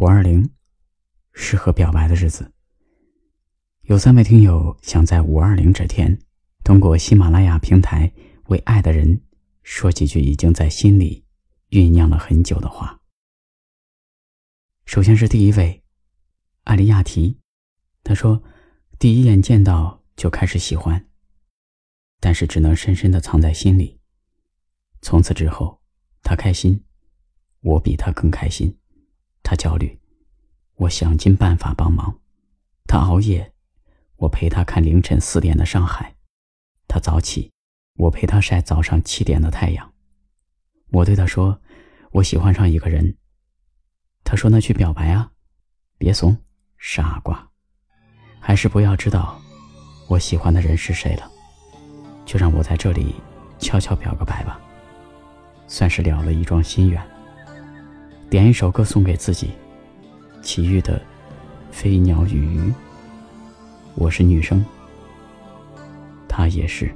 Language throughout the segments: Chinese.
五二零，适合表白的日子。有三位听友想在五二零这天，通过喜马拉雅平台为爱的人说几句已经在心里酝酿了很久的话。首先是第一位，艾利亚提，他说，第一眼见到就开始喜欢，但是只能深深的藏在心里。从此之后，他开心，我比他更开心。他焦虑，我想尽办法帮忙；他熬夜，我陪他看凌晨四点的上海；他早起，我陪他晒早上七点的太阳。我对他说：“我喜欢上一个人。”他说：“那去表白啊，别怂，傻瓜，还是不要知道我喜欢的人是谁了，就让我在这里悄悄表个白吧，算是了了一桩心愿。”点一首歌送给自己，齐豫的《飞鸟与鱼》。我是女生，她也是。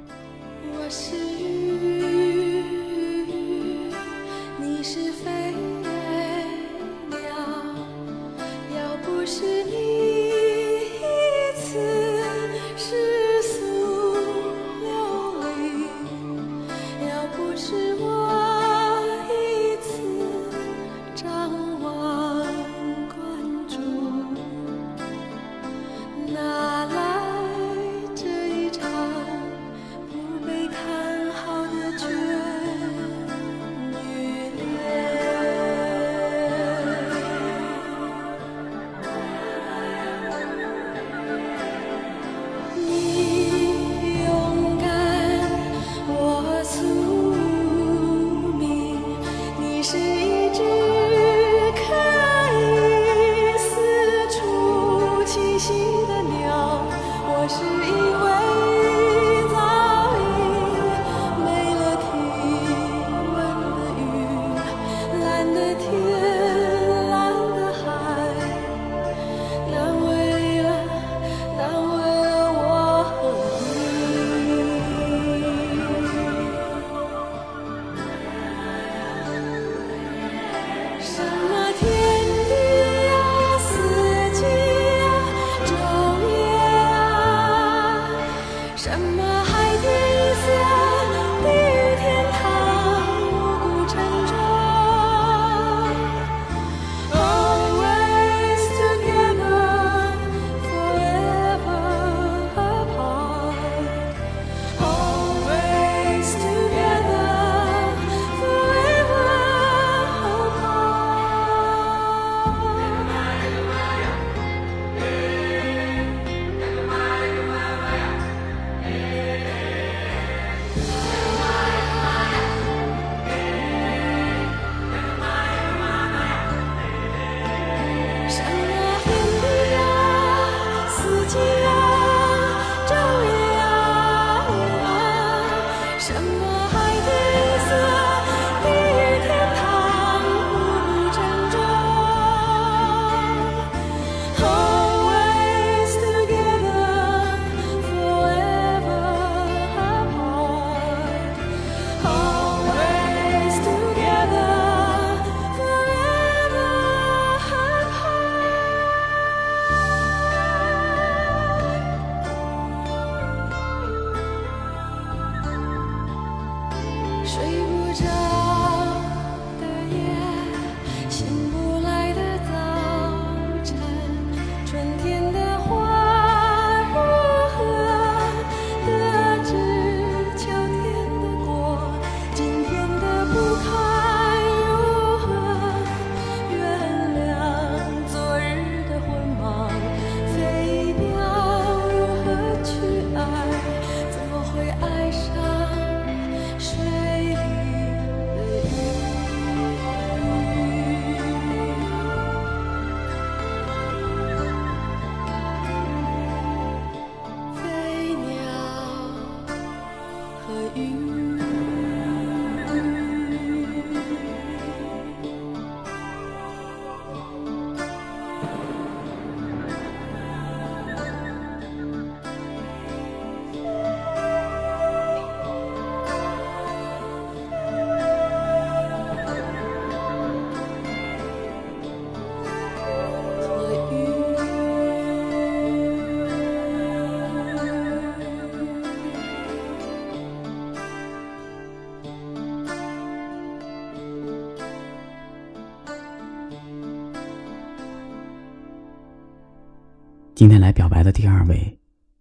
今天来表白的第二位，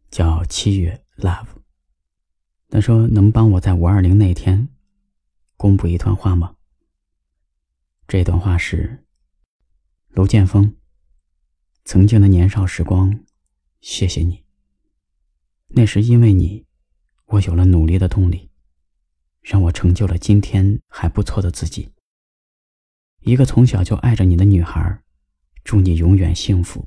叫七月 Love。他说：“能帮我在五二零那天，公布一段话吗？”这段话是：卢建峰。曾经的年少时光，谢谢你。那是因为你，我有了努力的动力，让我成就了今天还不错的自己。一个从小就爱着你的女孩，祝你永远幸福。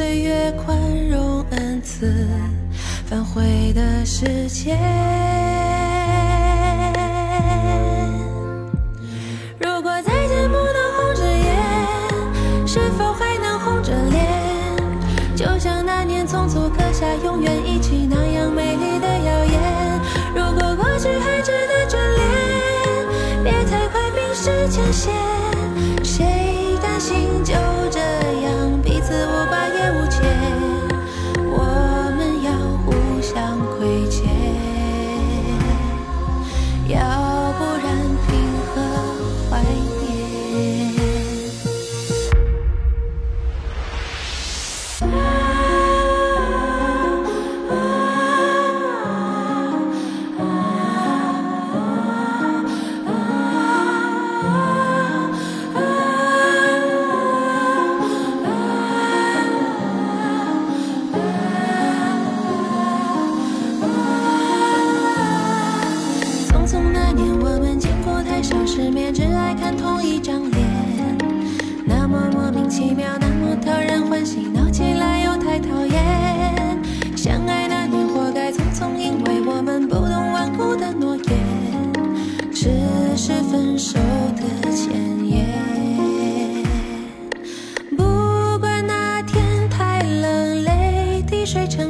岁月宽容恩赐，反悔的时间。觉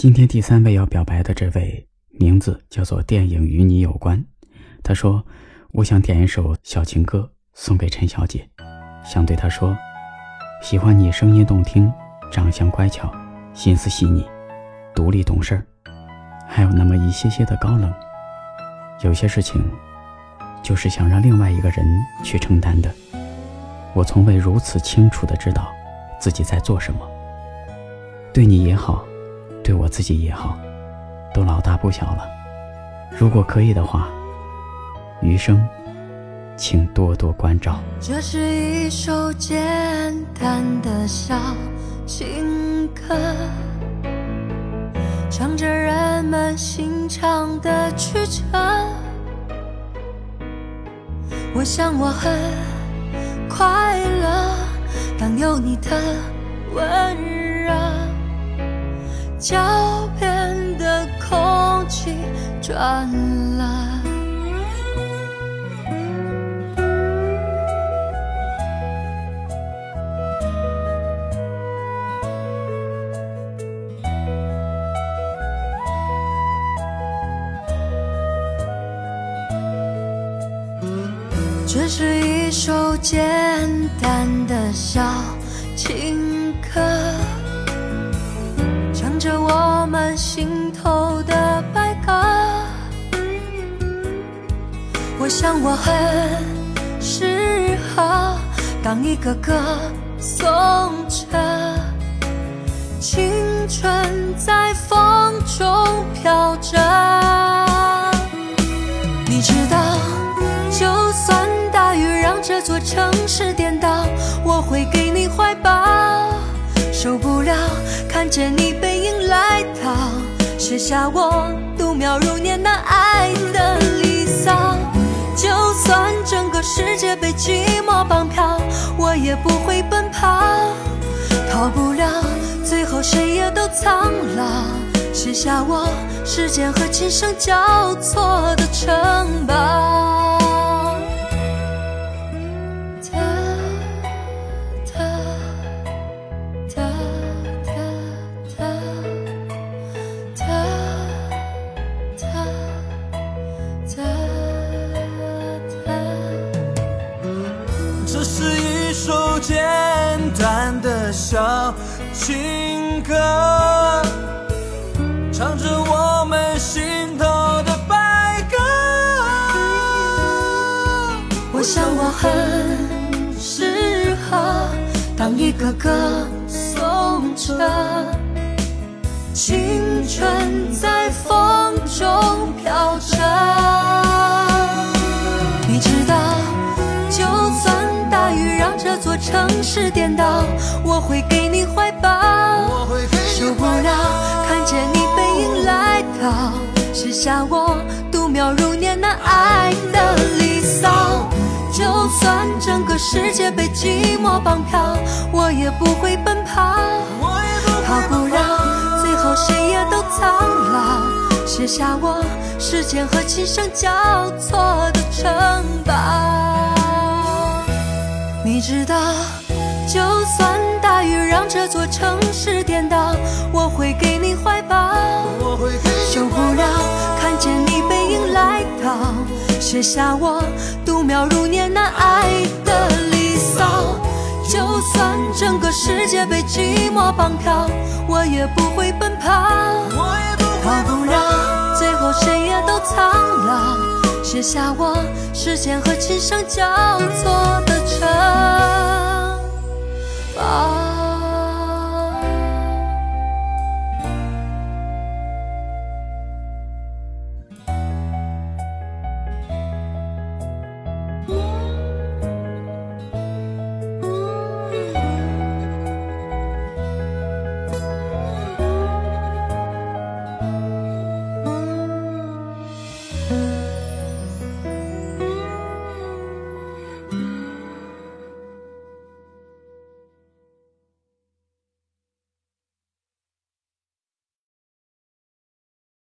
今天第三位要表白的这位，名字叫做电影与你有关。他说：“我想点一首小情歌送给陈小姐，想对她说，喜欢你声音动听，长相乖巧，心思细腻，独立懂事儿，还有那么一些些的高冷。有些事情，就是想让另外一个人去承担的。我从未如此清楚的知道自己在做什么，对你也好。”对我自己也好，都老大不小了。如果可以的话，余生，请多多关照。这是一首简单的小情歌，唱着人们心肠的曲折。我想我很快乐，当有你的温热，脚边的空气转了。这是一首简单的小心头的白鸽。我想我很适合当一个歌颂者，青春在风中飘着。你知道，就算大雨让这座城市颠倒，我会给你怀抱。受不了看见你背，写下我度秒如年那爱的离骚。就算整个世界被寂寞绑票，我也不会奔跑。逃不了，最后谁也都苍老。写下我时间和琴声交错的城堡。小情歌，唱着我们心头的白鸽。我想我很适合当一个歌颂者，青春在风城市颠倒，我会给你怀抱。受不了看见你背影来到，写下我度秒如年那爱的离骚。就算整个世界被寂寞绑票，我也不会奔跑。我也不逃不了，最后谁也都苍老，写下我时间和琴声交错的城堡。你知道，就算大雨让这座城市颠倒，我会给你怀抱。受不了看见你背影来到，写下我度秒如年那爱的离骚。就算整个世界被寂寞绑票，我也不会奔跑。写下我时间和琴声交错的城堡。